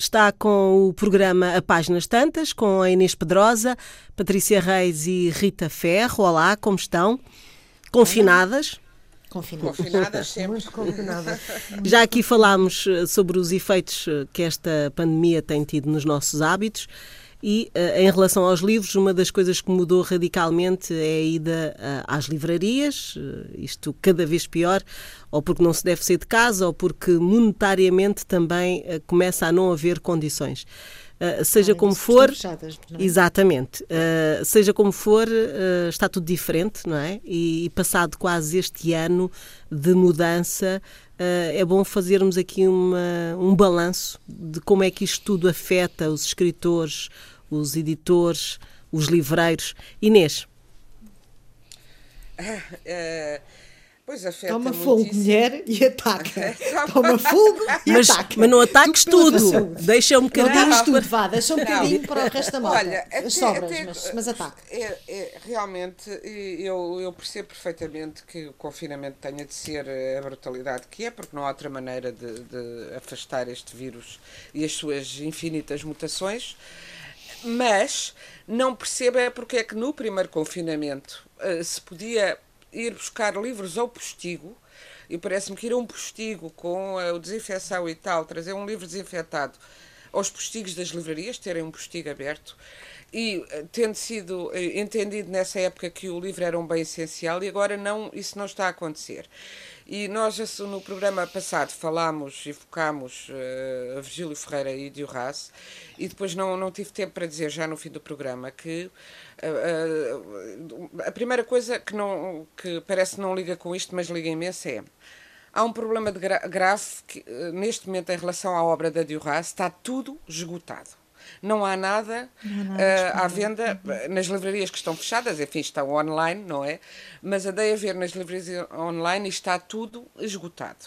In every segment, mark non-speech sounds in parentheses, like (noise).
Está com o programa A Páginas Tantas, com a Inês Pedrosa, Patrícia Reis e Rita Ferro. Olá, como estão? Confinadas? Confinadas. Confinadas sempre. Confinadas. (laughs) Já aqui falámos eh, sobre os efeitos eh, que esta pandemia tem tido nos nossos hábitos. E uh, em relação aos livros, uma das coisas que mudou radicalmente é a ida às livrarias, isto cada vez pior, ou porque não se deve sair de casa, ou porque monetariamente também começa a não haver condições. Uh, seja como for, fechadas, é? exatamente, uh, seja como for, uh, está tudo diferente, não é? E, e, passado quase este ano de mudança, é bom fazermos aqui uma, um balanço de como é que isto tudo afeta os escritores, os editores, os livreiros. Inês. Pois afeta Toma fogo, mulher, e ataca. (laughs) Toma fogo e mas, ataca. Mas não ataques tudo. Deixa um bocadinho. Não tudo, vá, deixa um bocadinho para o resto da malta. Olha, até, As sobras, até, mas, mas ataca. É, é, realmente, eu, eu percebo perfeitamente que o confinamento tenha de ser a brutalidade que é, porque não há outra maneira de, de afastar este vírus e as suas infinitas mutações mas não percebo é porque é que no primeiro confinamento uh, se podia ir buscar livros ao postigo, e parece-me que ir a um postigo com uh, o desinfecção e tal, trazer um livro desinfetado aos postigos das livrarias, terem um postigo aberto, e uh, tendo sido entendido nessa época que o livro era um bem essencial, e agora não, isso não está a acontecer. E nós, no programa passado, falámos e focámos uh, a Virgílio Ferreira e Diorace, e depois não, não tive tempo para dizer, já no fim do programa, que uh, a primeira coisa que, não, que parece não liga com isto, mas liga imenso é. Há um problema de gra grave que, neste momento em relação à obra da Diorace, está tudo esgotado não há nada, não há nada uh, à venda uhum. nas livrarias que estão fechadas, enfim, estão online, não é? Mas andei a ver nas livrarias online e está tudo esgotado.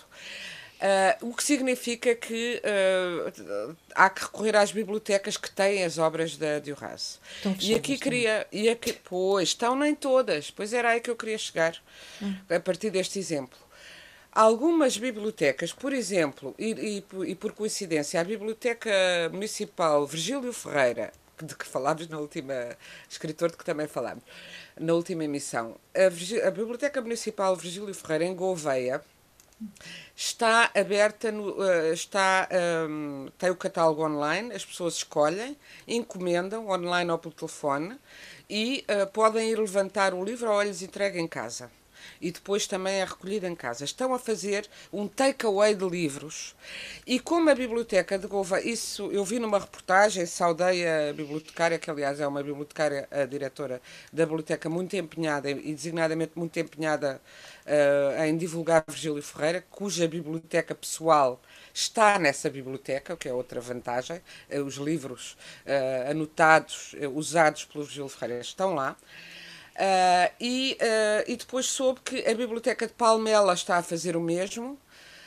Uh, o que significa que uh, há que recorrer às bibliotecas que têm as obras da Duras. E aqui queria. E aqui, pois, estão nem todas. Pois era aí que eu queria chegar, hum. a partir deste exemplo. Algumas bibliotecas, por exemplo, e, e, e, por coincidência, a Biblioteca Municipal Virgílio Ferreira, de que falámos na última, escritor de que também falámos, na última emissão, a, a Biblioteca Municipal Virgílio Ferreira, em Gouveia, está aberta, no, uh, está, um, tem o catálogo online, as pessoas escolhem, encomendam, online ou pelo telefone, e uh, podem ir levantar o livro ou lhes entregue em casa e depois também é recolhida em casa. Estão a fazer um takeaway de livros. E como a biblioteca de Gouveia, isso eu vi numa reportagem, saudei a bibliotecária, que aliás é uma bibliotecária, a diretora da biblioteca, muito empenhada e designadamente muito empenhada uh, em divulgar Virgílio Ferreira, cuja biblioteca pessoal está nessa biblioteca, o que é outra vantagem. Uh, os livros uh, anotados, usados pelo Virgílio Ferreira estão lá. Uh, e, uh, e depois soube que a Biblioteca de Palmela está a fazer o mesmo.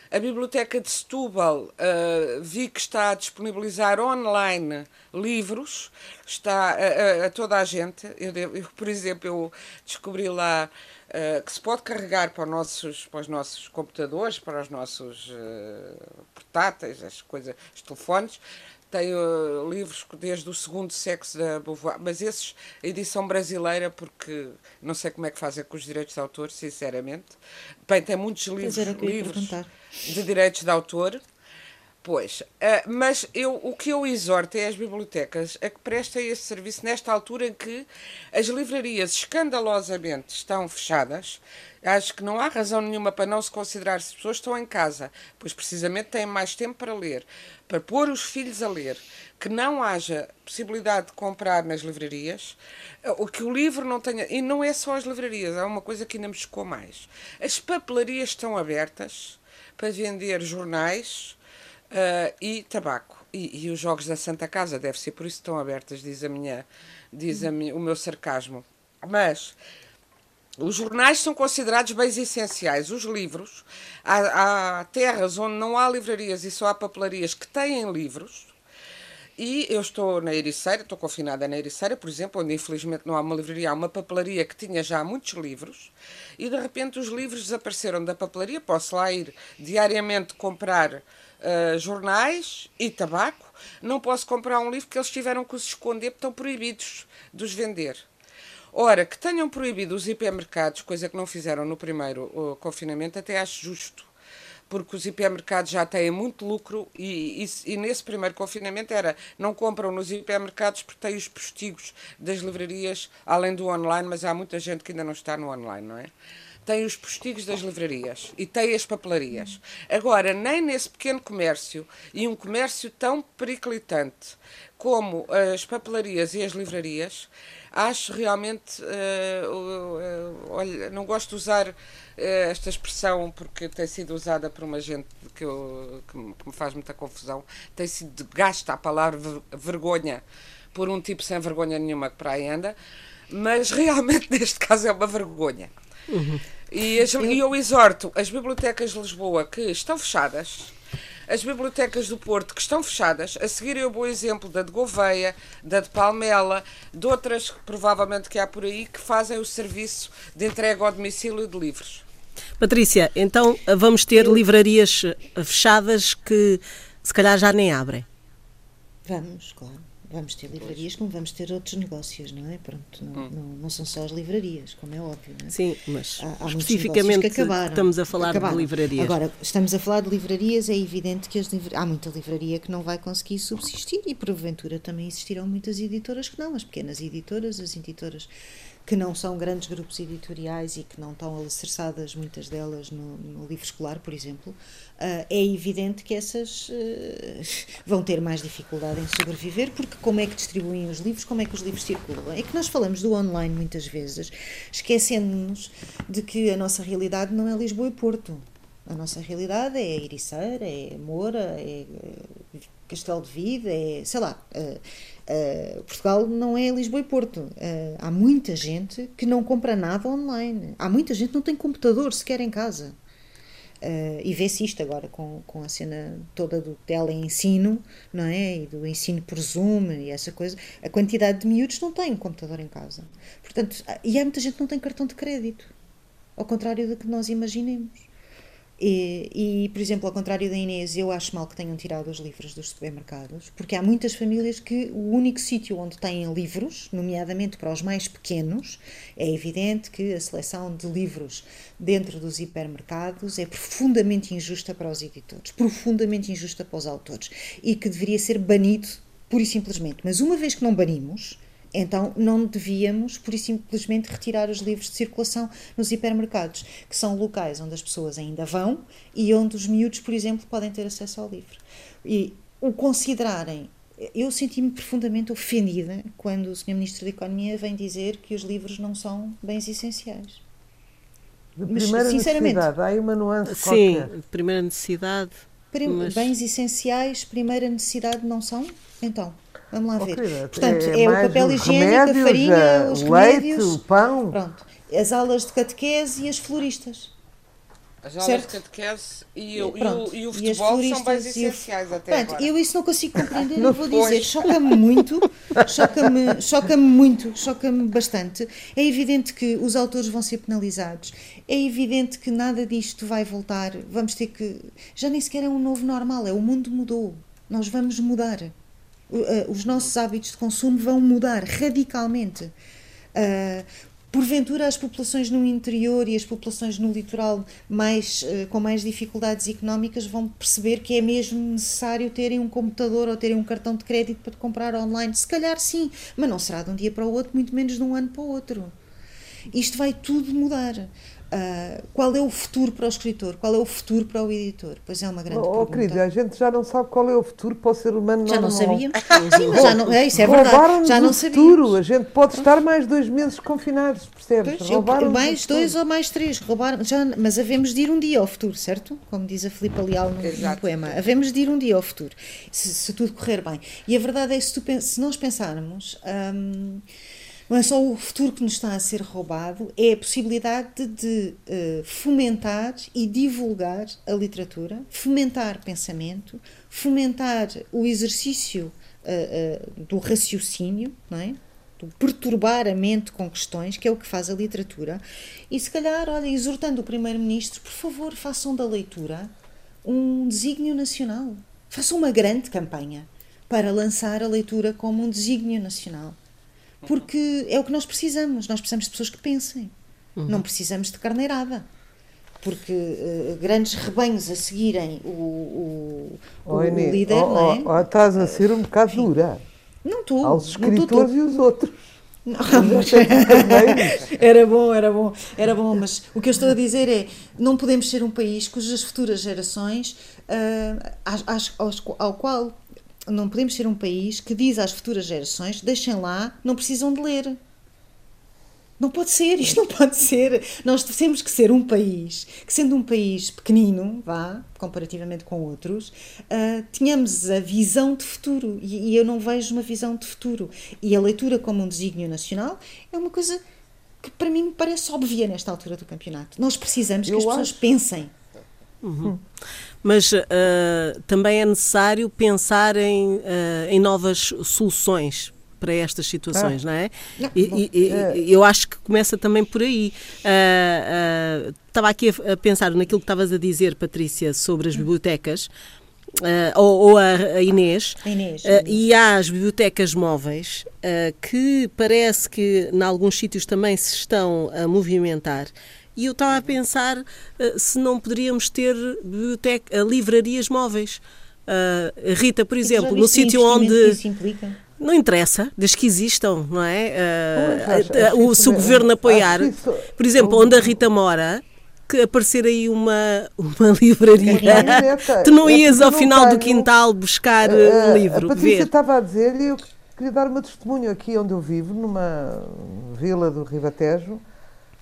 A Biblioteca de Setúbal uh, vi que está a disponibilizar online livros, está a, a, a toda a gente. Eu, eu, por exemplo, eu descobri lá uh, que se pode carregar para os nossos, para os nossos computadores, para os nossos uh, portáteis, as coisas, os telefones, tenho livros desde o segundo sexo da Beauvoir, mas esses, a edição brasileira, porque não sei como é que fazem com os direitos de autor, sinceramente. Bem, tem muitos livros, livros de direitos de autor. Pois, uh, mas eu, o que eu exorto é as bibliotecas a que prestem esse serviço nesta altura em que as livrarias escandalosamente estão fechadas. Acho que não há razão nenhuma para não se considerar se as pessoas estão em casa, pois precisamente têm mais tempo para ler, para pôr os filhos a ler, que não haja possibilidade de comprar nas livrarias, eh, o que o livro não tenha. E não é só as livrarias, há uma coisa que ainda me chocou mais. As papelarias estão abertas para vender jornais Uh, e tabaco. E, e, os jogos da Santa Casa, deve ser por isso que estão abertas, diz, a minha, diz a minha, o meu sarcasmo. Mas os jornais são considerados bens essenciais. Os livros, há, há terras onde não há livrarias e só há papelarias que têm livros. e eu estou na Ericeira, estou confinada na Ericeira, por exemplo, onde infelizmente não há uma livraria, há uma papelaria que tinha já muitos livros e de repente os livros desapareceram da papelaria. Posso lá ir diariamente comprar uh, jornais e tabaco. Não posso comprar um livro que eles tiveram que os esconder porque estão proibidos de os vender. Ora, que tenham proibido os hipermercados, coisa que não fizeram no primeiro uh, confinamento, até acho justo porque os hipermercados já têm muito lucro e, e, e, nesse primeiro confinamento era não compram nos hipermercados porque têm os postigos das livrarias, além do online, mas há muita gente que ainda não está no online, não é? Tem os postigos das livrarias e tem as papelarias. Agora, nem nesse pequeno comércio e um comércio tão periclitante como as papelarias e as livrarias, acho realmente. Uh, uh, olha, não gosto de usar eh, esta expressão, porque tem sido usada por uma gente que, eu, que, me, que me faz muita confusão, tem sido gasta a palavra vergonha por um tipo sem vergonha nenhuma que para aí anda, mas realmente (laughs) neste caso é uma vergonha. Uhum. E, as, e eu exorto as bibliotecas de Lisboa que estão fechadas, as bibliotecas do Porto que estão fechadas, a seguirem o bom exemplo da de Gouveia, da de Palmela, de outras provavelmente que há por aí que fazem o serviço de entrega ao domicílio de livros. Patrícia, então vamos ter livrarias fechadas que se calhar já nem abrem. Vamos, claro. Vamos ter livrarias como vamos ter outros negócios, não é? Pronto, não, hum. não, não, são só as livrarias, como é óbvio. É? Sim, mas há, há especificamente acabaram, estamos a falar acabaram. de livrarias. Agora, estamos a falar de livrarias, é evidente que há muita livraria que não vai conseguir subsistir e porventura também existirão muitas editoras que não, as pequenas editoras, as editoras que não são grandes grupos editoriais e que não estão alicerçadas, muitas delas, no, no livro escolar, por exemplo, uh, é evidente que essas uh, (laughs) vão ter mais dificuldade em sobreviver, porque como é que distribuem os livros, como é que os livros circulam? É que nós falamos do online muitas vezes, esquecendo-nos de que a nossa realidade não é Lisboa e Porto. A nossa realidade é Ericeira, é Moura, é Castelo de Vida, é, sei lá, uh, uh, Portugal não é Lisboa e Porto. Uh, há muita gente que não compra nada online. Há muita gente que não tem computador sequer em casa. e vê-se isto agora com, com a cena toda do teleensino, não é? E do ensino por Zoom e essa coisa. A quantidade de miúdos não têm computador em casa. Portanto, e há muita gente que não tem cartão de crédito. Ao contrário do que nós imaginemos. E, e, por exemplo, ao contrário da Inês, eu acho mal que tenham tirado os livros dos supermercados, porque há muitas famílias que o único sítio onde têm livros, nomeadamente para os mais pequenos, é evidente que a seleção de livros dentro dos hipermercados é profundamente injusta para os editores, profundamente injusta para os autores e que deveria ser banido pura e simplesmente. Mas uma vez que não banimos, então não devíamos, por simplesmente, retirar os livros de circulação nos hipermercados, que são locais onde as pessoas ainda vão e onde os miúdos, por exemplo, podem ter acesso ao livro. E o considerarem. Eu senti-me profundamente ofendida quando o Sr. Ministro da Economia vem dizer que os livros não são bens essenciais. De primeira mas, sinceramente, necessidade, há aí uma nuance Sim, qualquer. de primeira necessidade. Prim, mas... Bens essenciais, primeira necessidade não são? Então, Vamos lá ver. Portanto, é, é o papel higiênico, a farinha, os leite, remédios, o pão. Pronto. As aulas de catequese e as floristas. As aulas certo? de catequese e, o, Pronto, e, o, e o futebol e são bens essenciais até Pronto, agora. Eu isso não consigo compreender, (laughs) não vou dizer. Choca-me muito, choca-me choca muito, choca-me bastante. É evidente que os autores vão ser penalizados. É evidente que nada disto vai voltar. Vamos ter que... Já nem sequer é um novo normal, é o mundo mudou. Nós vamos mudar. Eh, os nossos hábitos de consumo vão mudar radicalmente. Uh, porventura as populações no interior e as populações no litoral mais, uh, com mais dificuldades económicas vão perceber que é mesmo necessário terem um computador ou terem um cartão de crédito para comprar online. Se calhar sim, mas não será de um dia para o outro, muito menos de um ano para o outro. Isto vai tudo mudar. Uh, qual é o futuro para o escritor? Qual é o futuro para o editor? Pois é uma grande oh, pergunta. querida, a gente já não sabe qual é o futuro para o ser humano Já não sabíamos. Sim, já não, é, isso é verdade. Já não futuro. A gente pode estar mais dois meses confinados, percebes? Pois, mais dois ou mais três. Roubaram, já, mas havemos de ir um dia ao futuro, certo? Como diz a Filipe Leal no, no poema. Havemos de ir um dia ao futuro, se, se, tudo correr bem. E a verdade é que se, tu, se nós pensarmos... Hum, não é só o futuro que nos está a ser roubado, é a possibilidade de uh, fomentar e divulgar a literatura, fomentar pensamento, fomentar o exercício uh, do raciocínio, não é? do perturbar a mente com questões, que é o que faz a literatura, e se calhar, olha, exortando o Primeiro-Ministro, por favor, façam da leitura um desígnio nacional. Façam uma grande campanha para lançar a leitura como um desígnio nacional. Porque é o que nós precisamos. Nós precisamos de pessoas que pensem. Uhum. Não precisamos de carneirada. Porque uh, grandes rebanhos a seguirem o, o, o, oh, o líder. Oh, não é? oh, estás a ser um bocado Enfim, dura. Não estou. Aos escritores e os outros. Não, (laughs) era bom, era bom, era bom, mas o que eu estou a dizer é não podemos ser um país cujas futuras gerações uh, às, às, ao qual não podemos ser um país que diz às futuras gerações deixem lá, não precisam de ler. Não pode ser, isto não pode ser. Nós temos que ser um país que, sendo um país pequenino, vá, comparativamente com outros, uh, tenhamos a visão de futuro. E, e, eu não vejo uma visão de futuro. E a leitura como um desígnio nacional é uma coisa que para mim me parece óbvia nesta altura do campeonato. Nós precisamos eu que as pessoas pensem. Uhum. Mas uh, também é necessário pensar em, uh, em novas soluções para estas situações, ah. não é? Não, e, e, é. eu acho que começa também por aí. Uh, estava aqui a, a, pensar naquilo que estavas a dizer, Patrícia, sobre as bibliotecas. Uh, ou, ou a, Inês, a Inês, uh, e há as bibliotecas móveis uh, que parece que em alguns sítios também se estão a movimentar e eu estava a pensar se não poderíamos ter biblioteca, livrarias móveis Rita, por exemplo, no sítio onde não interessa, desde que existam, não é? Uh, uh, o, se o governo apoiar, isso, por exemplo, onde a Rita mora, que aparecer aí uma, uma livraria, tu não ias ao final tenho, do quintal buscar uh, um livro. A Patrícia ver. estava a dizer, e eu queria dar uma testemunho aqui onde eu vivo, numa vila do Ribatejo,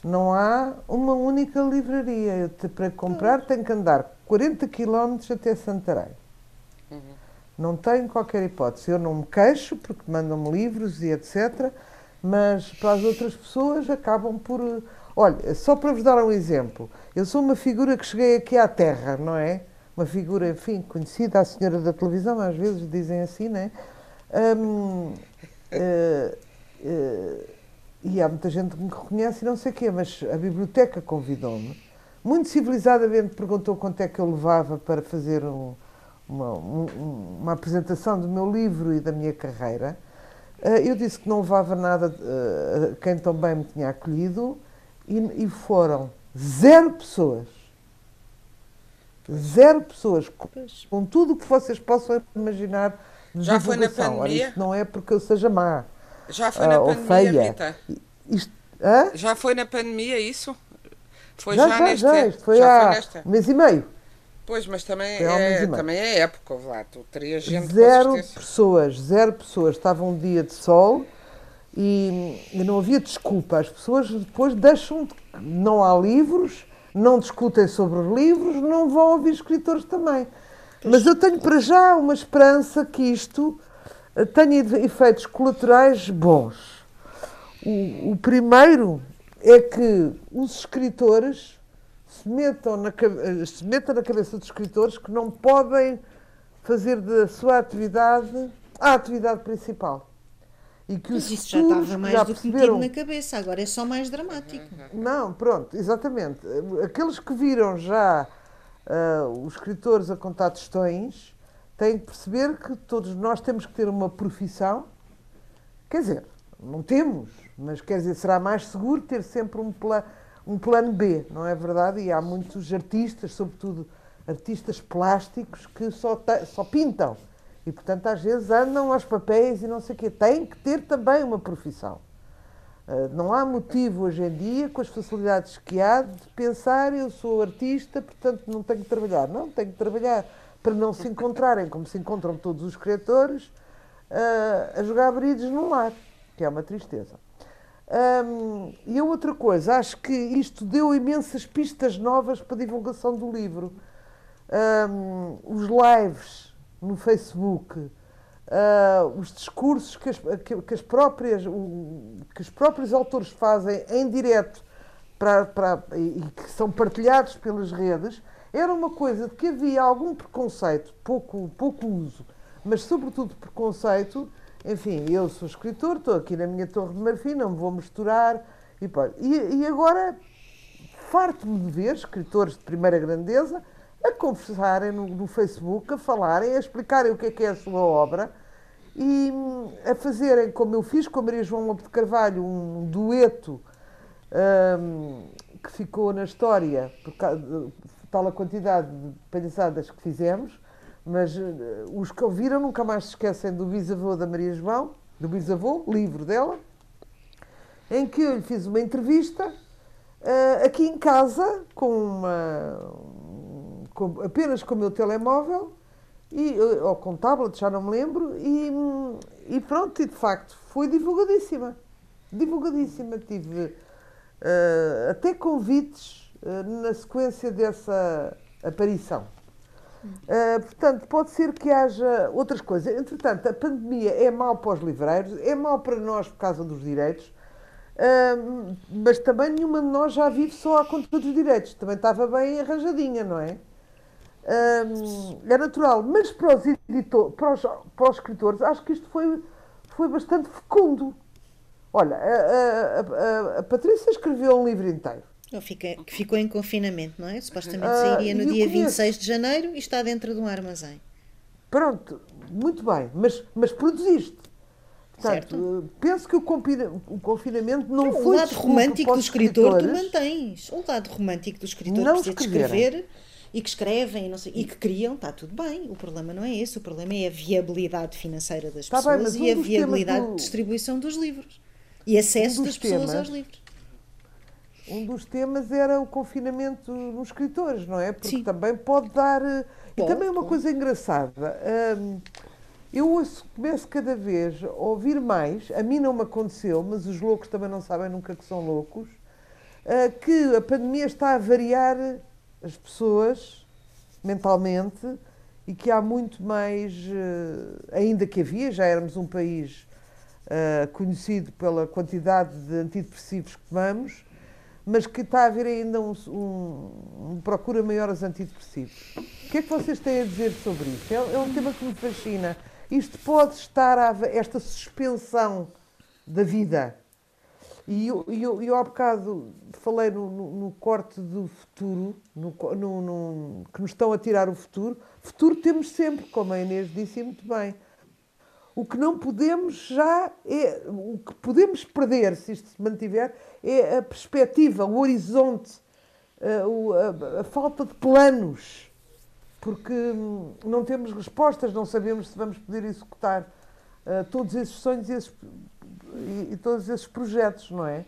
não há uma única livraria. Eu, para comprar tenho que andar 40 km até Santarém. Não tenho qualquer hipótese. Eu não me queixo porque mandam-me livros e etc. Mas para as outras pessoas acabam por. Olha, só para vos dar um exemplo, eu sou uma figura que cheguei aqui à Terra, não é? Uma figura, enfim, conhecida, a senhora da televisão, às vezes dizem assim, não é? uh, uh, e há muita gente que me reconhece e não sei o quê, mas a biblioteca convidou-me. Muito civilizadamente perguntou quanto é que eu levava para fazer um, uma, uma apresentação do meu livro e da minha carreira. Eh, eu disse que não levava nada eh, a quem também me tinha acolhido e, foram zero pessoas. Zero pessoas, com tudo o que vocês possam imaginar de Já foi na pandemia? Ora, isto não é porque eu seja má. Já foi na uh, pandemia, feia. Rita? Isto, Já foi na pandemia isso? Foi já, já, já neste... Já, isto foi já há um mês e meio. Pois, mas também, é, também é época, lá, tu terias gente Zero pessoas, zero pessoas. Estava um dia de sol e, e não havia desculpa. As pessoas depois deixam, de, não há livros, não discutem sobre os livros, não vão ouvir escritores também. Mas eu tenho para já uma esperança que isto eh, tenha efeitos colaterais bons. O, o primeiro é que os escritores se metam na, se metam na cabeça dos escritores que não podem fazer da sua atividade a atividade principal. E que Mas isso já estava mais já do que metido na cabeça, agora é só mais dramático. Não, pronto, exatamente. Aqueles que viram já uh, os escritores a contar tostões têm que perceber que todos nós temos que ter uma profissão. Quer dizer, não temos, mas quer dizer, será mais seguro ter sempre um plano um plano B, não é verdade? E há muitos artistas, sobretudo artistas plásticos, que só, só pintam. E, portanto, às vezes andam aos papéis e não sei o quê. Têm que ter também uma profissão. Uh, não há motivo hoje em dia, com as facilidades que há, de pensar eu sou artista, portanto não tenho que trabalhar. Não, tenho que trabalhar para não se encontrarem, como se encontram todos os escritores, uh, a jogar brides no lar, que é uma tristeza. Um, e a outra coisa, acho que isto deu imensas pistas novas para a divulgação do livro. Um, os lives no Facebook, uh, os discursos que as, que, que as próprias, o, que os próprios autores fazem em direto para, para, e que são partilhados pelas redes, era uma coisa de que havia algum preconceito, pouco, pouco uso, mas sobretudo preconceito. Enfim, eu sou escritor, estou aqui na minha torre de marfim, não me vou misturar. E, e, e agora farto-me de ver escritores de primeira grandeza a conversarem no, no, Facebook, a falarem, a explicarem o que é que é a sua obra e a fazerem, como eu fiz com a Maria João Lopes de Carvalho, um dueto um, que ficou na história por tal a quantidade de palhaçadas que fizemos, mas uh, os que ouviram nunca mais se esquecem do bisavô da Maria João, do bisavô, livro dela, em que eu lhe fiz uma entrevista uh, aqui em casa, com uma, com, apenas com o meu telemóvel, e, ou com tablet, já não me lembro, e, e pronto, e de facto foi divulgadíssima. Divulgadíssima. Tive uh, até convites na sequência dessa aparição. Uh, portanto, pode ser que haja outras coisas. Entretanto, a pandemia é mau para os livreiros, é mau para nós por causa dos direitos, uh, mas também nenhuma de nós já vive só à conta dos direitos. Também estava bem arranjadinha, não é? Um, é natural, mas para os, editor, para, os, para os escritores, acho que isto foi, foi bastante fecundo. Olha, a, a, a, a Patrícia escreveu um livro inteiro. Fica, ficou em confinamento, não é? Supostamente uh, sairia no dia conheço. 26 de janeiro e está dentro de um armazém. Pronto, muito bem, mas, mas produziste. Portanto, penso que o, o confinamento não, não foi. O lado romântico do escritor tu mantens. O lado romântico do escritor não precisa escrever e que escrevem sei, e que criam, está tudo bem. O problema não é esse, o problema é a viabilidade financeira das está pessoas bem, e um a viabilidade do... de distribuição dos livros e acesso um das pessoas temas, aos livros. Um dos temas era o confinamento nos escritores, não é? Porque Sim. também pode dar. Eh, pode, e também uma pode. coisa engraçada. Hum, eu começo cada vez a ouvir mais, a mim não me aconteceu, mas os loucos também não sabem nunca que são loucos, uh, que a pandemia está a variar as pessoas mentalmente e que há muito mais, uh, ainda que havia, já éramos um país uh, conhecido pela quantidade de antidepressivos que tomamos, mas que está a haver ainda um, um, um procura maior aos antidepressivos. O que é que vocês têm a dizer sobre isto? É, é um tema que me fascina. Isto pode estar, a, esta suspensão da vida, e eu, eu, eu há bocado falei no, no, no corte do futuro, no, no, que nos estão a tirar o futuro. Futuro temos sempre, como a Inês disse muito bem. O que não podemos já é. O que podemos perder, se isto se mantiver, é a perspectiva, o horizonte, a, a, a falta de planos. Porque hum, não temos respostas, não sabemos se vamos poder executar uh, todos esses sonhos e esses e, e, todos esses projetos, não é?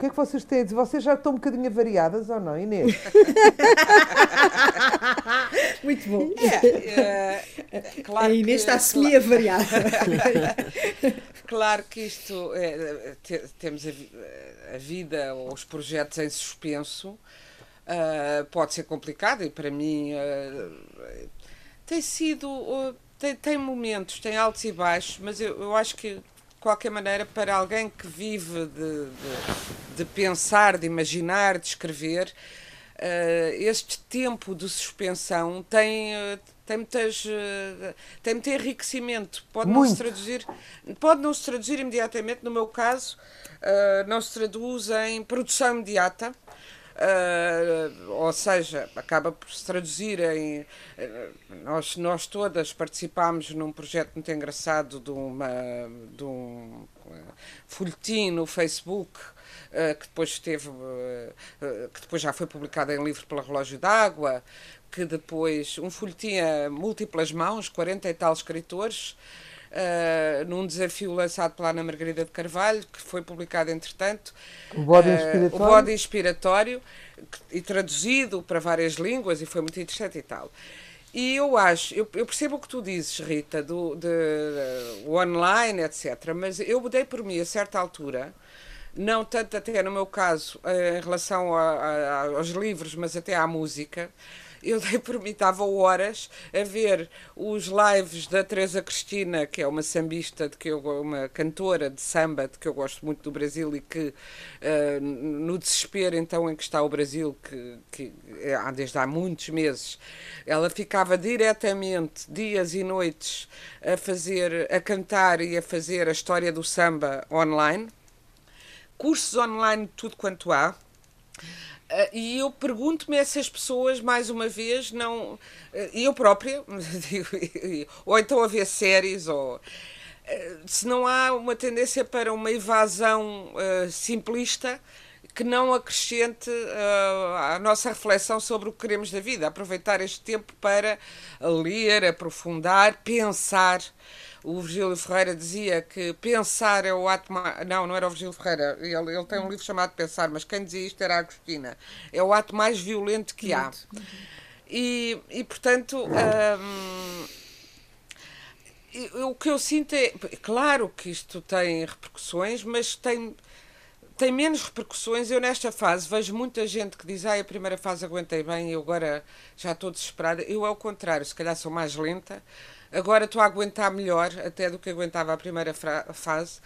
O que é que vocês têm a dizer? Vocês já estão um bocadinho variadas ou não, Inês? (laughs) Muito bom. É, é, claro a Inês que, está semi-avariada. (laughs) claro que isto, é, temos a, a, vida ou os projetos em suspenso, uh, pode ser complicado e para mim uh, tem sido. Uh, tem, tem momentos, tem altos e baixos, mas eu, eu acho que qualquer maneira, para alguém que vive de, de, de pensar, de imaginar, de escrever, uh, este tempo de suspensão tem. Uh, tem, muitas, uh, tem muito enriquecimento. Pode não, se traduzir, pode não se traduzir imediatamente, no meu caso, não se traduz em produção imediata, Uh, ou seja, acaba por se traduzir em. Uh, nós, nós todas participámos num projeto muito engraçado de, uma, de um folhetim no Facebook. que depois teve que depois já foi publicado em livro pela Relógio d'Água que depois um folhetim a múltiplas mãos 40 e tal escritores uh, num desafio lançado pela Ana Margarida de Carvalho, que foi publicado entretanto. O Bode uh, Inspiratório. O Bode Inspiratório, que, e traduzido para várias línguas, e foi muito interessante e tal. E eu acho, eu, eu, percebo o que tu dizes, Rita, do de, de, online, etc. Mas eu mudei por mim a certa altura, não tanto até no meu caso em relação a, a, aos livros, mas até à música. Eu dei por mim, estava horas a ver os lives da Teresa Cristina, que é uma sambista, de que eu, uma cantora de samba, de que eu gosto muito do Brasil e que uh, no desespero então em que está o Brasil, que, que há desde há muitos meses, ela ficava diretamente, dias e noites, a fazer, a cantar e a fazer a história do samba online. Cursos online, tudo quanto há e eu pergunto-me essas pessoas, mais uma vez, não. Uh, eu própria, (laughs) ou então a ver séries, ou. Uh, se não há uma tendência para uma evasão simplista que não acrescente a nossa reflexão sobre o que queremos da vida, aproveitar este tempo para ler, aprofundar, pensar o Virgílio Ferreira dizia que pensar é o ato mais. Não, não era o Virgílio Ferreira. Ele, ele tem um livro chamado Pensar, mas quem dizia isto era a Agostina. É o ato mais violento que há. E, e portanto. Hum, o que eu sinto é. Claro que isto tem repercussões, mas tem tem menos repercussões. Eu, nesta fase, vejo muita gente que diz: ah, a primeira fase aguentei bem e agora já estou desesperada. Eu, ao contrário, se calhar sou mais lenta. Agora estou a aguentar melhor, até do que aguentava a primeira fase.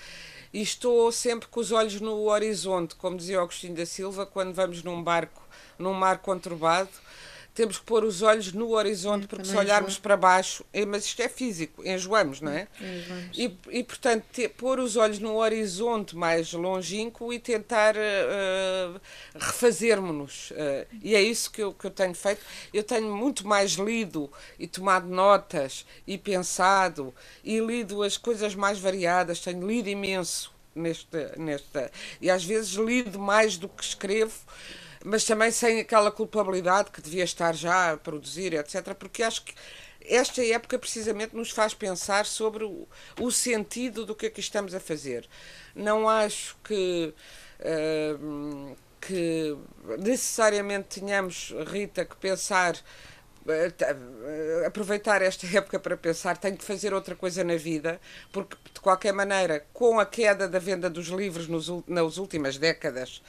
E estou sempre com os olhos no horizonte, como dizia Agostinho da Silva, quando vamos num barco, num mar conturbado temos que pôr os olhos no horizonte, porque se olharmos para baixo, é, mas isto é físico, enjoamos, não é? Enjoamos. E, e portanto, ter, pôr os olhos no horizonte mais longínquo e tentar uh, refazer-nos. Uh, e é isso que eu, que eu tenho feito. Eu tenho muito mais lido e tomado notas e pensado e lido as coisas mais variadas, tenho lido imenso nesta, nesta e às vezes lido mais do que escrevo mas também sem aquela culpabilidade que devia estar já a produzir, etc. Porque acho que esta época precisamente nos faz pensar sobre o, o sentido do que é que estamos a fazer. Não acho que. Uh, que necessariamente tenhamos, Rita, que pensar uh, aproveitar esta época para pensar, tenho que fazer outra coisa na vida, porque de qualquer maneira, com a queda da venda dos livros nos, nas últimas décadas,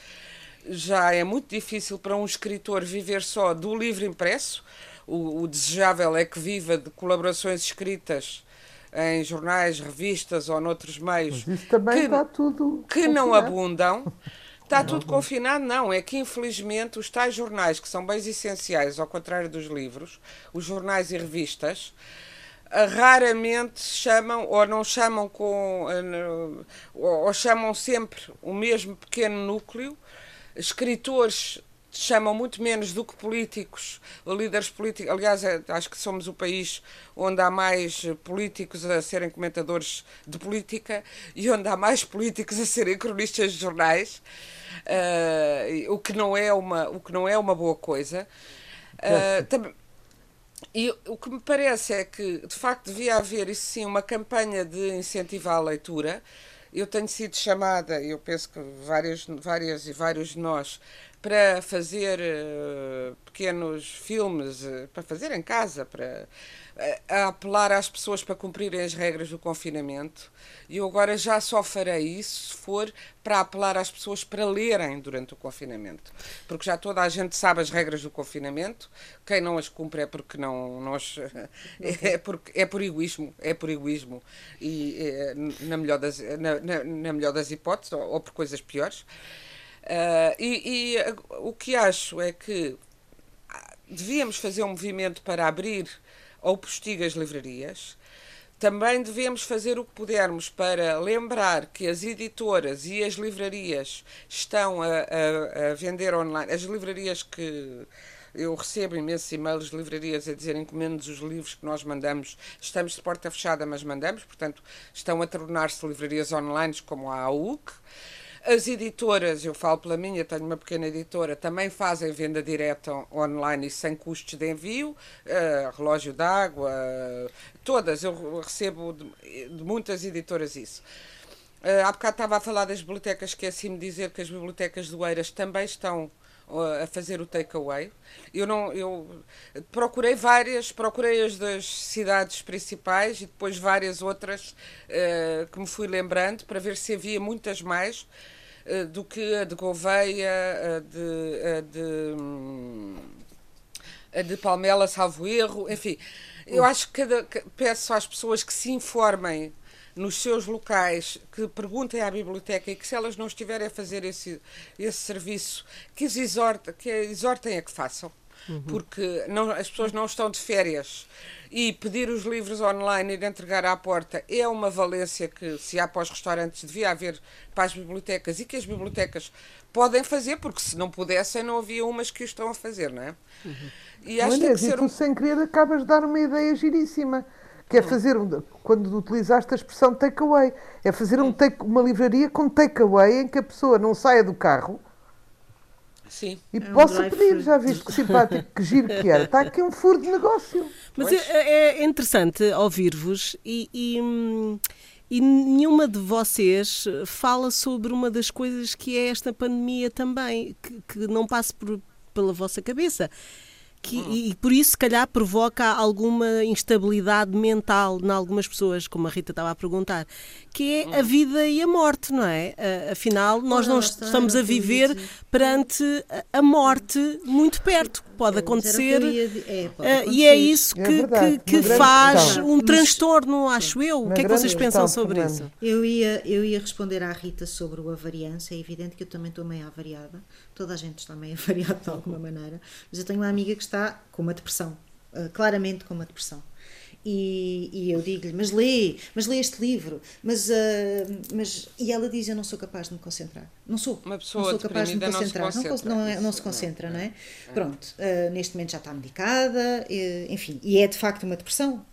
já é muito difícil para um escritor viver só do livro impresso. O, o desejável é que viva de colaborações escritas em jornais, revistas ou noutros meios. Mas isso também que, está tudo. Que não abundam. Está tudo confinado? Não, é que infelizmente os tais jornais, que são bens essenciais, ao contrário dos livros, os jornais e revistas, raramente chamam ou não chamam com eh, ou chamam sempre o mesmo pequeno núcleo escritores chamam muito menos do que políticos, líderes políticos. Aliás, é, acho que somos o país onde há mais políticos a serem comentadores de política e onde há mais políticos a serem cronistas de jornais, uh, o, que não é uma, o que não é uma boa coisa. Uh, e o que me parece é que, de facto, devia haver, isso sim, uma campanha de incentivo à leitura eu tenho sido chamada, eu penso que várias, várias e vários de nós, para fazer uh, pequenos filmes, uh, para fazer em casa, para uh, apelar às pessoas para cumprirem as regras do confinamento. E eu agora já só farei isso se for para apelar às pessoas para lerem durante o confinamento. Porque já toda a gente sabe as regras do confinamento. Quem não as cumpre é porque não nós (laughs) é, porque, é por egoísmo, é por egoísmo e é, na melhor das na, na, na, melhor das hipóteses ou, ou por coisas piores. Uh, e, e o que acho é que devíamos fazer um movimento para abrir ou postigas livrarias também devemos fazer o que pudermos para lembrar que as editoras e as livrarias estão a, a, a vender online. As livrarias que eu recebo imensos e-mails de livrarias a dizerem que menos os livros que nós mandamos, estamos de porta fechada, mas mandamos, portanto, estão a tornar-se livrarias online como a AUC. As editoras, eu falo pela minha, tenho uma pequena editora, também fazem venda direta online e sem custos de envio, uh, relógio d'água, uh, todas, eu recebo de, de muitas editoras isso. Uh, há bocado estava a falar das bibliotecas, esqueci-me de dizer que as bibliotecas doeiras também estão a fazer o takeaway. Eu não, eu procurei várias, procurei as das cidades principais e depois várias outras uh, que me fui lembrando para ver se havia muitas mais eh, do que a de Gouveia, a de, a de, a de Palmela, salvo erro, enfim. Eu acho que cada, peço às pessoas que se informem nos seus locais, que perguntem à biblioteca e que se elas não estiverem a fazer esse, esse serviço, que, as exortem, que exortem a que façam. Uhum. Porque não, as pessoas não estão de férias e pedir os livros online e de entregar à porta é uma valência que, se há para os restaurantes, devia haver para as bibliotecas e que as bibliotecas podem fazer, porque se não pudessem, não havia umas que o estão a fazer, não é? Uhum. E acho que ser... tu, sem querer, acabas de dar uma ideia giríssima que é fazer, um, quando utilizaste a expressão takeaway, é fazer um take, uma livraria com takeaway em que a pessoa não saia do carro Sim. e é um pedir. Já viste que simpático, que giro que era. Está aqui um furo de negócio. Mas é, é, interessante ouvir-vos e, e, e nenhuma de vocês fala sobre uma das coisas que é esta pandemia também, que, que não passe por, pela vossa cabeça que, hum. e por isso, se calhar, provoca alguma instabilidade mental em algumas pessoas, como a Rita estava a perguntar, que é a hum. vida e a morte, não é? Afinal, nós não estamos a viver perante a morte muito perto. Pode acontecer. É, pode acontecer. E é isso que, é que, que faz questão. um transtorno, acho eu. O que é que vocês pensam sobre isso? Eu ia, eu ia responder à Rita sobre o avariança. É evidente que eu também estou meio avariada. Toda a gente está meio (laughs) avariada de alguma maneira. Mas eu tenho uma amiga que está com uma depressão. Uh, claramente com uma depressão. E, e eu digo-lhe, mas lê, mas lê este livro, mas, uh, mas e ela diz, eu não sou capaz de me concentrar. Não sou. Uma pessoa não sou capaz de me concentrar. Não se concentra, não, não, é, não se concentra, não é? é? Pronto, uh, neste momento já está medicada, uh, enfim, e é de facto uma depressão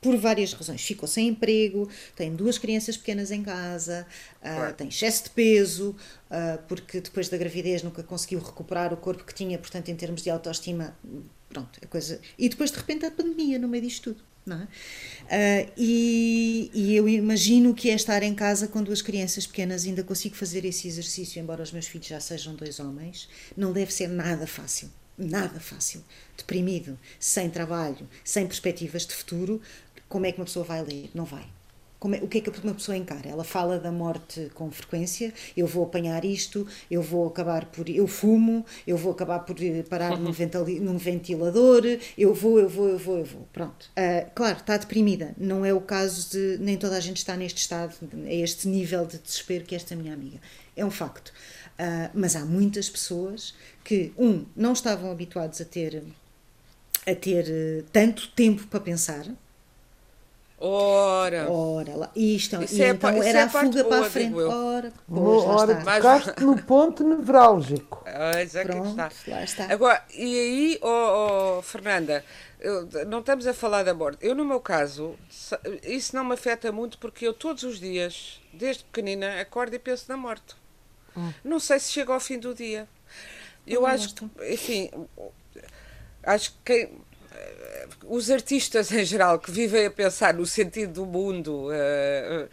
por várias razões. Ficou sem emprego, tem duas crianças pequenas em casa, claro. tem excesso de peso, porque depois da gravidez nunca conseguiu recuperar o corpo que tinha, portanto, em termos de autoestima, pronto, é coisa. E depois de repente a pandemia no meio disto tudo. É? Uh, e, e, eu imagino que é estar em casa com duas crianças pequenas, ainda consigo fazer esse exercício, embora os meus filhos já sejam dois homens, não deve ser nada fácil. Nada fácil. Deprimido, sem trabalho, sem perspectivas de futuro, como é que uma pessoa vai ler? Não vai. É, o que é que uma pessoa encara? Ela fala da morte com frequência, eu vou apanhar isto, eu vou acabar por. Eu fumo, eu vou acabar por eh, parar num, (laughs) num ventilador, eu vou, eu vou, eu vou, eu vou. Pronto. Uh, claro, está deprimida. Não é o caso de. Nem toda a gente está neste estado, a este nível de desespero que esta minha amiga. É um facto. Uh, mas há muitas pessoas que, um, não estavam habituados a ter, a ter uh, tanto tempo para pensar Ora! Ora, lá. Isto, isso e é, então era é a, fuga boa, para a frente. Ora, pois, Ora, tocaste (laughs) no ponto nevrálgico. Pois é Pronto, está. lá está. Agora, e aí, oh, oh, Fernanda, eu, não estamos a falar da morte. Eu, no meu caso, isso não me afeta muito porque eu todos os dias, desde pequenina, acordo e penso na morte. Hum. Não sei se chega ao fim do dia. Eu não acho que, enfim, acho que os artistas em geral que vivem a pensar no sentido do mundo uh,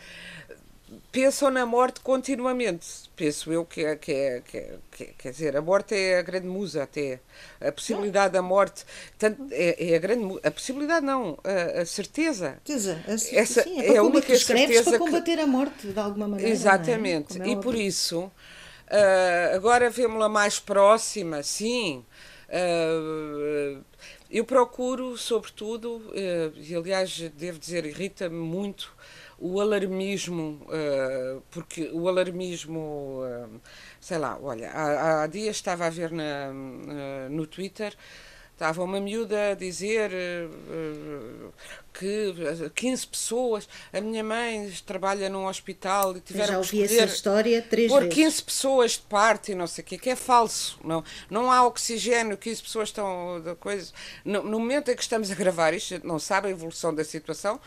pensam na morte continuamente. Penso eu que é, que, é, que, é, que é, quer dizer, a morte é a grande musa até. A possibilidade da morte tanto, é, é a grande a possibilidade não, a, a certeza. certeza a, Essa sim, é, é a única certeza para combater a morte de alguma maneira. Exatamente. e por isso uh, agora vemos-la mais próxima, sim. Uh, eu procuro, sobretudo, eh, e aliás, devo dizer, irrita-me muito o alarmismo, eh, porque o alarmismo, eh, sei lá, olha, há, dias estava a ver na, no Twitter Estava uma miúda a dizer uh, que 15 pessoas, a minha mãe trabalha num hospital e tiveram que escolher essa história três por vezes. 15 pessoas de parte e não sei o quê, que é falso. Não, não há oxigênio, 15 pessoas estão da coisa. No, no momento em que estamos a gravar isto, não sabe a evolução da situação,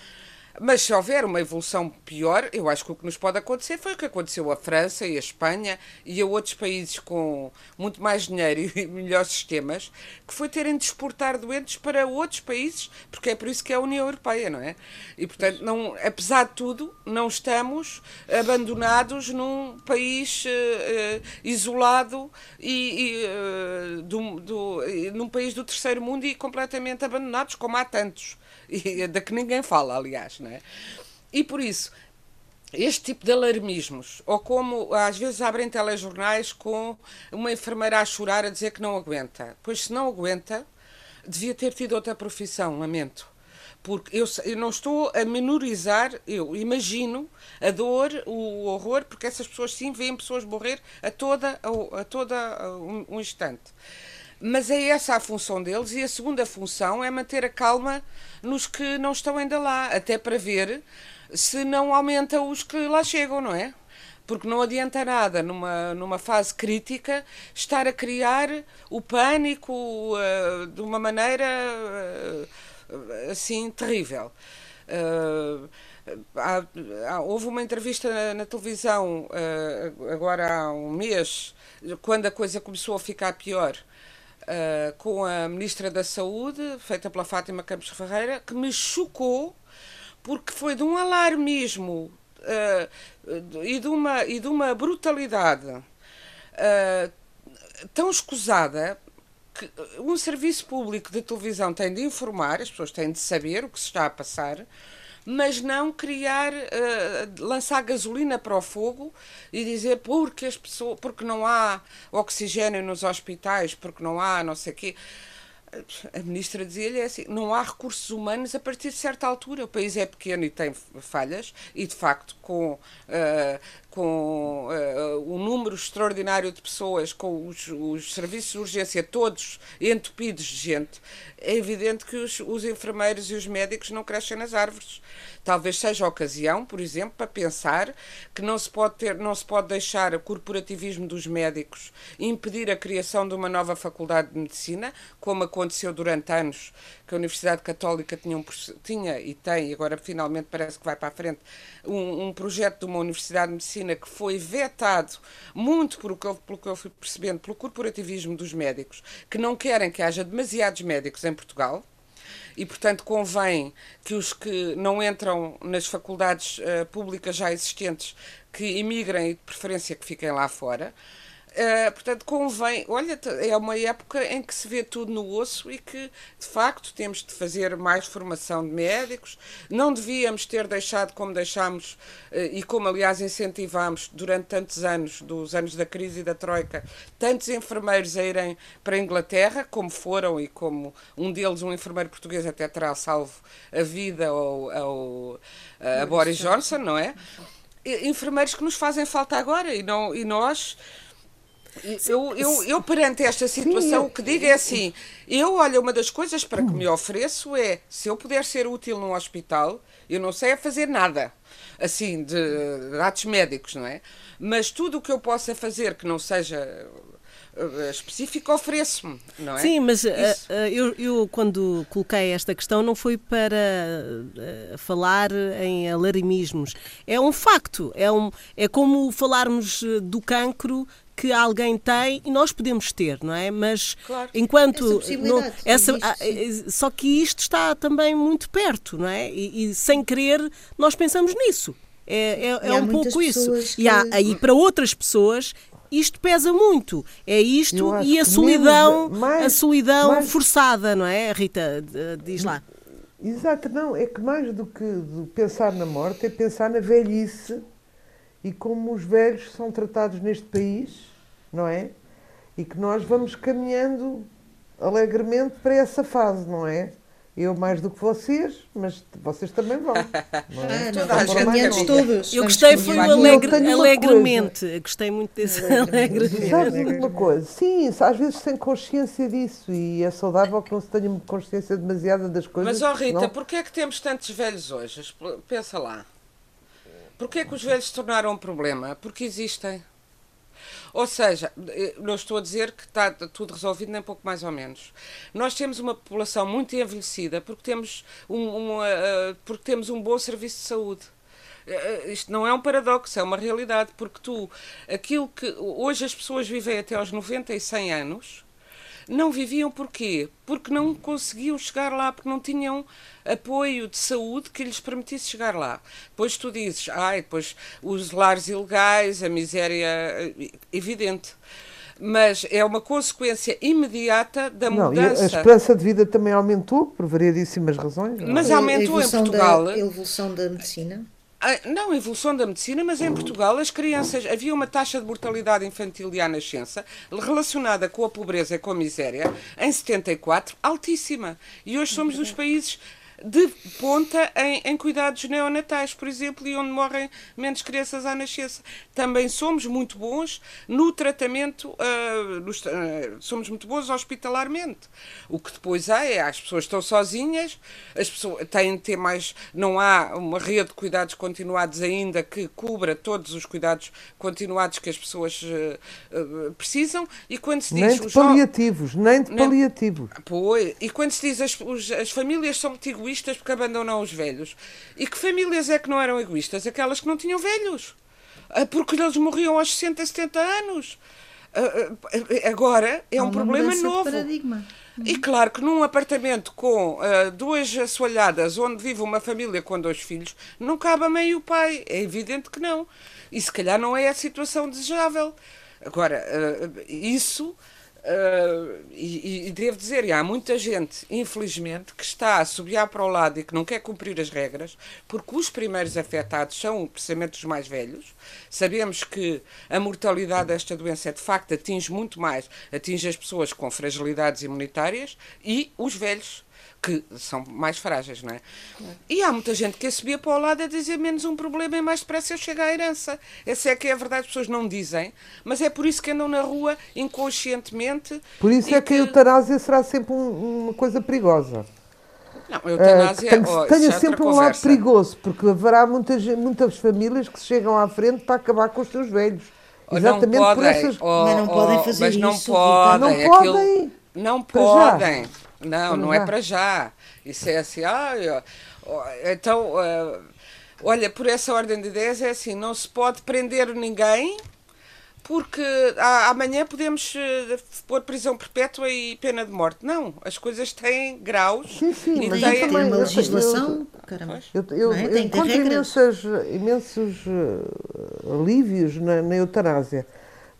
mas se houver uma evolução pior, eu acho que o que nos pode acontecer foi o que aconteceu à França e à Espanha e a outros países com muito mais dinheiro (laughs) e melhores sistemas, que foi terem de exportar doentes para outros países, porque é por isso que é a União Europeia, não é? E, portanto, não, apesar de tudo, não estamos abandonados num país uh, isolado e, e uh, do, do, num país do terceiro mundo e completamente abandonados, como há tantos (laughs) da que ninguém fala, aliás, não é? E por isso, este tipo de alarmismos, ou como às vezes abrem telejornais com uma enfermeira a chorar a dizer que não aguenta. Pois se não aguenta, devia ter tido outra profissão, lamento. Porque eu, eu não estou a menorizar, eu imagino a dor, o horror, porque essas pessoas sim veem pessoas morrer a toda, a toda um, um instante. Mas é essa a função deles, e a segunda função é manter a calma nos que não estão ainda lá, até para ver se não aumenta os que lá chegam, não é? Porque não adianta nada, numa, numa fase crítica, estar a criar o pânico uh, de uma maneira uh, assim terrível. Uh, há, há, houve uma entrevista na, na televisão agora há um mês, quando a coisa começou a ficar pior, com a Ministra da Saúde, feita pela Fátima Campos Ferreira, que me chocou porque foi de um alarmismo uh, e, de uma, e de uma brutalidade uh, tão escusada que um serviço público de televisão tem de informar, as pessoas têm de saber o que se está a passar, mas não criar, uh, lançar gasolina para o fogo e dizer porque as pessoas, porque não há oxigênio nos hospitais, porque não há não sei quê a ministra dizia-lhe é assim: não há recursos humanos a partir de certa altura. O país é pequeno e tem falhas, e de facto, com, uh, com uh, um número extraordinário de pessoas, com os, os, serviços de urgência todos entupidos de gente, é evidente que os, os enfermeiros e os médicos não crescem nas árvores. Talvez seja a ocasião, por exemplo, para pensar que não se pode ter, não se pode deixar o corporativismo dos médicos impedir a criação de uma nova faculdade de medicina, como aconteceu durante anos, que a Universidade Católica tinha, um, tinha e tem, agora finalmente parece que vai para a frente, um, um projeto de uma Universidade de Medicina que foi vetado muito por, pelo que eu fui percebendo pelo corporativismo dos médicos, que não querem que haja demasiados médicos em Portugal e, portanto, convém que os que não entram nas faculdades uh, públicas já existentes que imigrem e, de preferência, que fiquem lá fora. Uh, portanto, convém. Olha, é uma época em que se vê tudo no osso e que, de facto, temos de fazer mais formação de médicos. Não devíamos ter deixado, como deixámos, uh, e como, aliás, incentivámos durante tantos anos, dos anos da crise e da Troika, tantos enfermeiros a irem para a Inglaterra, como foram, e como um deles, um enfermeiro português, até terá salvo a vida ao, ao a Boris Johnson, não é? Enfermeiros que nos fazem falta agora e, não, e nós eu, eu, eu perante esta situação, Sim, o que digo é assim: eu, olha, uma das coisas para que me ofereço é, se eu puder ser útil num hospital, eu não sei a fazer nada, assim, de, atos médicos, não é? Mas tudo o que eu possa fazer que não seja eh, específico ofereço-me, não é? Sim, mas uh, uh, eu, eu, quando coloquei esta questão não foi para uh, falar em alarmismos. É um facto, é, um, é como falarmos do cancro que alguém tem e nós podemos ter, não é? Mas claro. enquanto essa não, essa, existe, só que isto está também muito perto, não é? E, e sem querer nós pensamos nisso. É, é, é um pouco isso. Que... E há aí para outras pessoas isto pesa muito. É isto e a solidão, mais, a solidão mais... forçada, não é, Rita? Diz lá. Exato, não, é que mais do que pensar na morte é pensar na velhice e como os velhos são tratados neste país, não é? E que nós vamos caminhando alegremente para essa fase, não é? Eu mais do que vocês, mas vocês também vão. Não é? Ah, não, todos. Eu gostei foi o alegre, alegremente. Gostei muito desse alegremente. Sabes uma coisa? Sim, às vezes sem consciência disso e é saudável que não se tenha consciência demasiada das coisas. Mas, ó oh Rita, não... porquê é que temos tantos velhos hoje? Pensa lá. Porquê é que os velhos se tornaram um problema? Porque existem. Ou seja, não estou a dizer que está tudo resolvido, nem pouco mais ou menos. Nós temos uma população muito envelhecida porque temos um, um uh, porque temos um bom serviço de saúde. Uh, isto não é um paradoxo, é uma realidade, porque tu, aquilo que hoje as pessoas vivem até aos 90 e 100 anos, não viviam porquê? Porque não conseguiam chegar lá, porque não tinham apoio de saúde que lhes permitisse chegar lá. Depois tu dizes, ai, depois os lares ilegais, a miséria eh, evidente mas é uma consequência imediata da não, mudança. a esperança de vida também aumentou, por variedíssimas razões. Não? É? Mas aumentou em Portugal. Da, a evolução da medicina. Ah, não, evolução da medicina, mas em Portugal as crianças. Havia uma taxa de mortalidade infantil à nascença relacionada com a pobreza e com a miséria em 74 altíssima. E hoje somos dos países de ponta em, em, cuidados neonatais, por exemplo, e onde morrem menos crianças à nascença. Também somos muito bons no tratamento, uh, nos, uh, somos muito bons hospitalarmente. O que depois há é, as pessoas estão sozinhas, as pessoas têm de ter mais, não há uma rede de cuidados continuados ainda que cubra todos os cuidados continuados que as pessoas uh, precisam, e quando se diz... Nem de paliativos, nem de paliativos. Pois, e quando se diz as, as famílias são muito egoístas porque abandonam os velhos. E que famílias é que não eram egoístas? Aquelas que não tinham velhos. Ah, porque eles morriam aos 60, 70 anos. Ah, ah, agora é um problema novo. E claro que num apartamento com uh, duas assoalhadas, onde vive uma família com dois filhos, não cabe a mãe e o pai. É evidente que não. E se calhar não é a situação desejável. Agora, uh, isso Uh, e, e, devo dizer, e há muita gente, infelizmente, que está a subir para o lado e que não quer cumprir as regras, porque os primeiros afetados são precisamente os mais velhos. Sabemos que a mortalidade desta doença, de facto, atinge muito mais, atinge as pessoas com fragilidades imunitárias e os velhos que são mais frágeis, não é? E há muita gente que a subia para o lado a dizer menos um problema e mais depressa eu chego à herança. Essa é que é a verdade, as pessoas não dizem, mas é por isso que andam na rua inconscientemente. Por isso é que, que a eutanásia será sempre um, uma coisa perigosa. Não, a eutanásia uh, tem, oh, tenha é sempre um conversa. lado perigoso, porque haverá muitas, muitas famílias que chegam à frente para acabar com os seus velhos. Exatamente podem, por essas. Oh, mas não podem fazer mas não isso. Podem, não aquilo... podem. Não podem. Não, não é para já. Isso é assim, ah, então, uh, olha, por essa ordem de ideias é assim, não se pode prender ninguém porque ah, amanhã podemos uh, pôr prisão perpétua e pena de morte. Não, as coisas têm graus. Sim, sim, e mas têm... tem uma legislação. Caramba. Eu, eu, é? eu encontro imensas, imensos uh, alívios na, na eutanásia,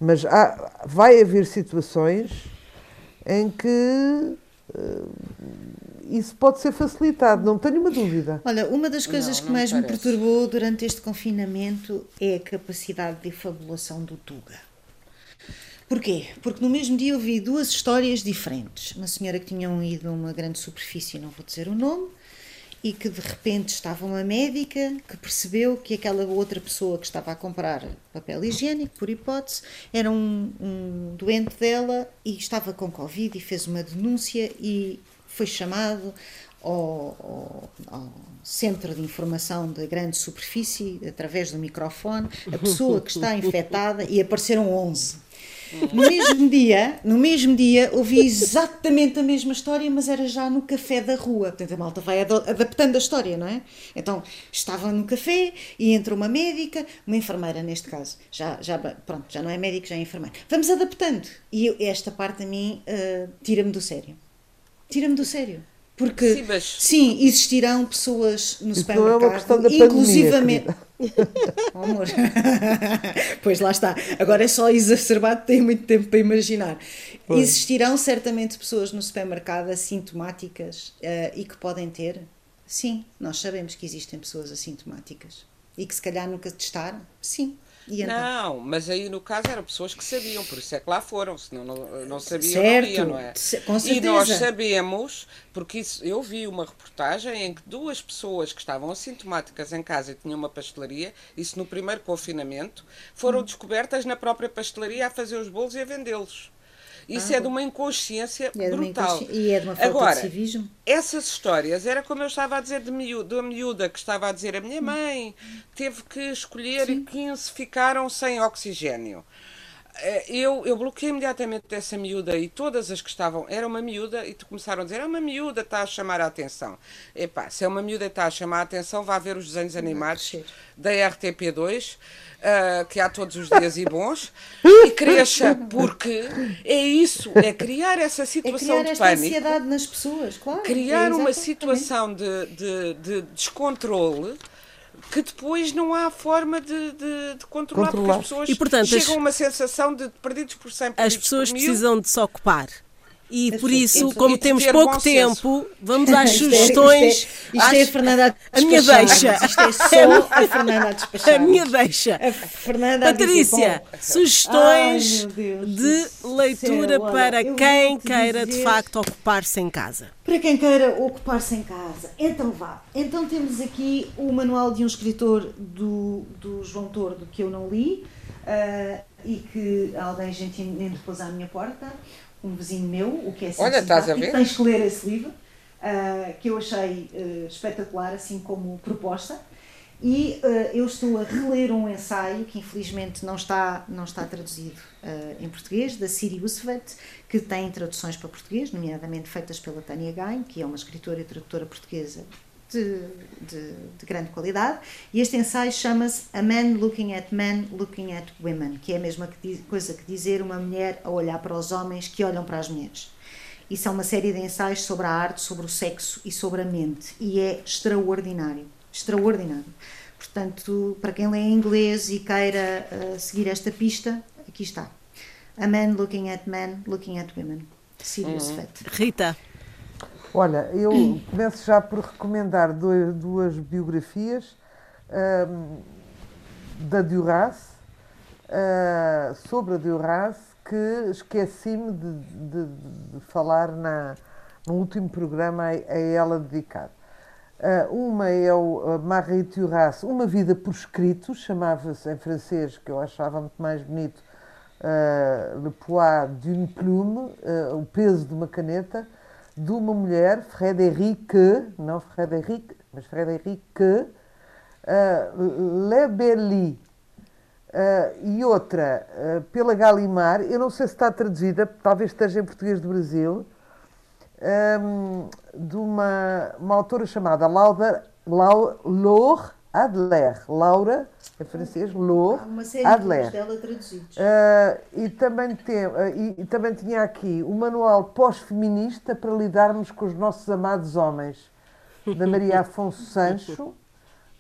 mas há, vai haver situações em que isso pode ser facilitado, não tenho uma dúvida. Olha, uma das coisas não, que mais me perturbou durante este confinamento é a capacidade de fabulação do Tuga. Porquê? Porque no mesmo dia eu vi duas histórias diferentes. Uma senhora que tinha ido a uma grande superfície, não vou dizer o nome, e que de repente estava uma médica que percebeu que aquela outra pessoa que estava a comprar papel higiênico, por hipótese, era um, um doente dela e estava com Covid e fez uma denúncia e foi chamado ao, ao, ao, centro de informação da grande superfície, através do microfone, a pessoa que está (laughs) infectada e apareceram 11. No mesmo dia, no mesmo dia, ouvi exatamente a mesma história, mas era já no café da rua. Portanto, a malta vai adaptando a história, não é? Então, estava no café e entra uma médica, uma enfermeira neste caso. Já, já, pronto, já não é médico, já é enfermeira. Vamos adaptando. E eu, esta parte a mim uh, tira-me do sério. Tira-me do sério. Porque, sim, mas... sim, existirão pessoas no Isso supermercado, é inclusivamente. Oh, amor. (laughs) pois lá está. Agora é só exacerbado, tem muito tempo para imaginar. Pois. Existirão certamente pessoas no supermercado assintomáticas uh, e que podem ter. Sim, nós sabemos que existem pessoas assintomáticas. E que se calhar nunca testaram. Sim, então? Não, mas aí no caso eram pessoas que sabiam, por isso é que lá foram, senão não, não sabiam, certo, não iam, não é? Com certeza. E nós sabemos, porque isso, eu vi uma reportagem em que duas pessoas que estavam assintomáticas em casa e tinham uma pastelaria, isso no primeiro confinamento, foram hum. descobertas na própria pastelaria a fazer os bolos e a vendê-los. Isso ah, é de uma inconsciência é brutal. Inconsci... E é de uma falta Agora, de civismo. Essas histórias, era como eu estava a dizer de miúda, miúda que estava a dizer a minha mãe teve que escolher Sim. e 15 ficaram sem oxigênio. Eh, eu, eu bloqueei imediatamente dessa miúda e todas as que estavam, era uma miúda, e começaram a dizer, é uma miúda, está a chamar a atenção. Epá, se é uma miúda está a chamar a atenção, vá ver os desenhos animados da RTP2 uh, que há todos os dias e bons, e cresça, (laughs) porque é isso, é criar essa situação é criar de pânico. ansiedade nas pessoas, claro. Criar é uma situação de, de, de descontrole que depois não há forma de, de, de controlar, controlar, porque as pessoas e, portanto, chegam a uma sensação de perdidos por sempre. As pessoas precisam de se ocupar. E por isso, como temos pouco tempo, vamos (laughs) às é- sugestões. Isto é, isto é a às- Fernanda a a minha deixa. Isto é (laughs) só a Fernanda a despachar. A minha deixa. A Fernanda a Patrícia, sugestões Ai, de leitura olha, para quem queira de dizer- facto ocupar-se em casa. Para quem queira ocupar-se em casa. Então vá. Então temos aqui o manual de um escritor do, do João Tordo que eu não li ah, e que alguém gentilmente pôs à minha porta, um vizinho meu, o que é assim Olha, estás a ver? Tens que ler esse livro, ah, que eu achei ah, espetacular, assim como proposta. E ah, eu estou a reler um ensaio que infelizmente não está, não está traduzido ah, em português, da Siri Usvet, que tem traduções para português, nomeadamente feitas pela Tânia Gain, que é uma escritora e tradutora portuguesa de, de, de grande qualidade. E este ensaio chama-se A Man Looking at Men Looking at Women, que é a mesma que diz- coisa que dizer uma mulher a olhar para os homens que olham para as mulheres. Isso é uma série de ensaios sobre a arte, sobre o sexo e sobre a mente. E é extraordinário. Extraordinário. Portanto, para quem lê em inglês e queira uh, seguir esta pista, aqui está. A Man Looking at Men Looking at Women. Sirius Fett. Rita, Olha, eu começo já por recomendar dois- duas biografias ahm, da Duras, ah, sobre a Duras, que esqueci-me de, de- de falar na, no último programa a, a ela dedicado. Ah, uma é o Marie Duras, Uma Vida por Escrito, chamava-se em francês, que eu achava muito mais bonito, ah, Le poids d'une plume, ah, o peso de uma caneta, de uma mulher, Frédérique, não Frédéric, mas Frédérique uh, Lebelli. Uh, e outra, uh, pela Galimar, eu não sei se está traduzida, talvez esteja em português do Brasil, um, de uma, uma autora chamada Lauda, Lau, Laure Adler. Laura, em francês, Laure Há uma série de Adler. dela traduzidos. Uh, e, também tem, uh, e, e também tinha aqui o manual pós-feminista para lidarmos com os nossos amados homens, da Maria Afonso Sancho,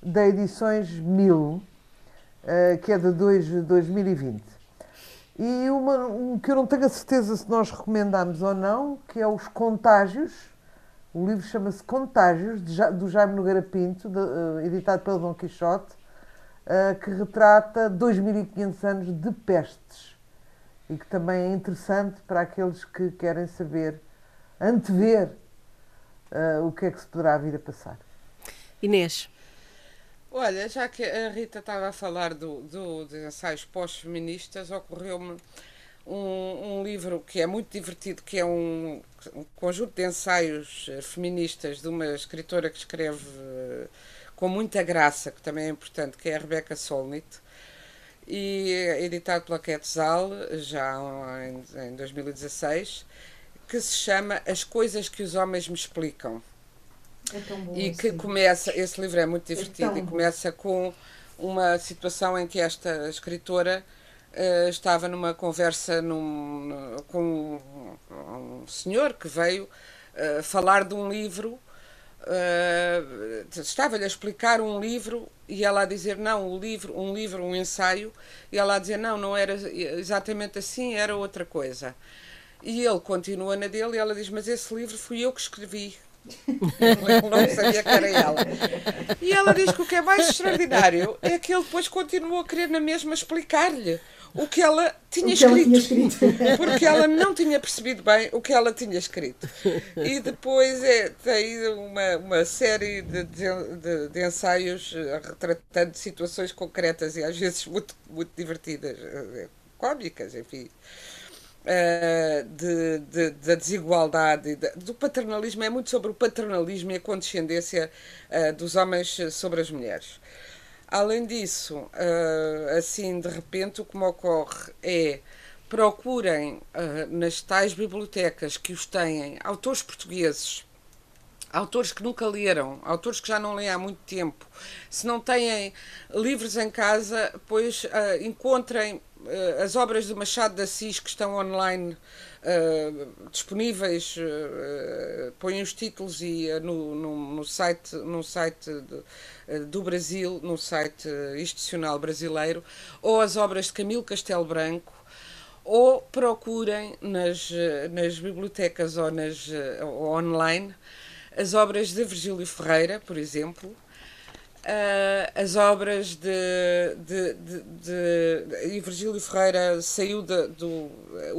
da Edições 1000, uh, que é de dois- 2020. E uma, um que eu não tenho a certeza se nós recomendamos ou não, que é Os Contágios. O livro chama-se Contágios, de do Jaime Nogueira Pinto, de, uh, editado pelo Dom Quixote, uh, que retrata 2500 anos de pestes e que também é interessante para aqueles que querem saber, antever uh, o que é que se poderá vir a passar. Inês, Olha, já que a Rita estava a falar do, do, de ensaios pós-feministas, ocorreu-me um, um livro que é muito divertido, que é um, um conjunto de ensaios eh, feministas de uma escritora que escreve eh, com muita graça, que também é importante, que é a Rebecca Solnit, e é editado pela Quetzal, já em, em 2016, que se chama As Coisas que os Homens Me Explicam. É tão bom E que livro. começa, esse livro é muito divertido tão e começa com uma situação em que esta escritora eh, estava numa conversa num- com um, senhor que veio eh, falar de um livro. eh, Estava-lhe a explicar um livro e ela a dizer não, o livro, um livro, um ensaio, e ela a dizer não, não era exatamente assim, era outra coisa. E ele continua na dele e ela diz, mas esse livro fui eu que escrevi. Ele não sabia que era ela. E ela diz que o que é mais extraordinário é que ele depois continuou a querer na mesma explicar-lhe o que ela tinha, que ela escrito, tinha escrito. (laughs) Porque ela não tinha percebido bem o que ela tinha escrito. E depois é, tem uma, uma série de, de, de- de ensaios eh, retratando situações concretas e às vezes muito, muito divertidas, eh, cómicas, enfim. eh, de, de- da desigualdade, e da- do paternalismo, é muito sobre o paternalismo e a condescendência eh, dos homens sobre as mulheres. Além disso, eh, assim de repente, o que me ocorre é procurem eh, nas tais bibliotecas que os têm autores portugueses autores que nunca leram, autores que já não leem há muito tempo. Se não têm livros em casa, pois ah, encontrem as obras de Machado de Assis que estão online ah, disponíveis, ah, põem os títulos e ah, no, no, no site, no site de- do Brasil, no site institucional brasileiro, ou as obras de Camilo Castelo Branco, ou procurem nas, nas bibliotecas ou, nas, ou online as obras de Virgílio Ferreira, por exemplo, uh, as obras de, de, de, de, E Virgílio Ferreira saiu do.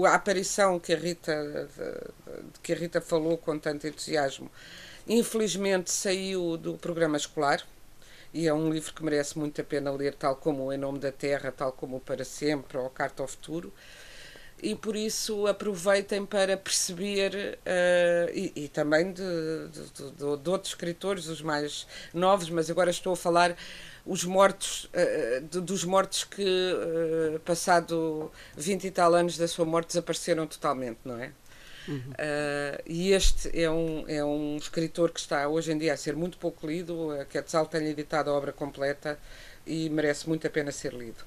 a aparição que a, Rita, de, que a Rita falou com tanto entusiasmo, infelizmente saiu do programa escolar. E é um livro que merece muito a pena ler, tal como Em Nome da Terra, tal como Para Sempre ou Carta ao Futuro e por isso aproveitem para perceber uh, e, e, também de, de, de, de, outros escritores, os mais novos, mas agora estou a falar os mortos uh, dos mortos que uh, passado 20 e tal anos da sua morte desapareceram totalmente, não é? Uhum. e este é um, é um escritor que está hoje em dia a ser muito pouco lido, a Quetzal tem editado a obra completa e merece muito a pena ser lido.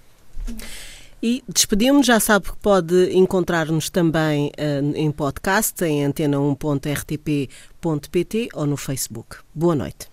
E despedimos, já sabe que pode encontrar-nos também uh, em podcast, em antena1.rtp.pt ou no Facebook. Boa noite.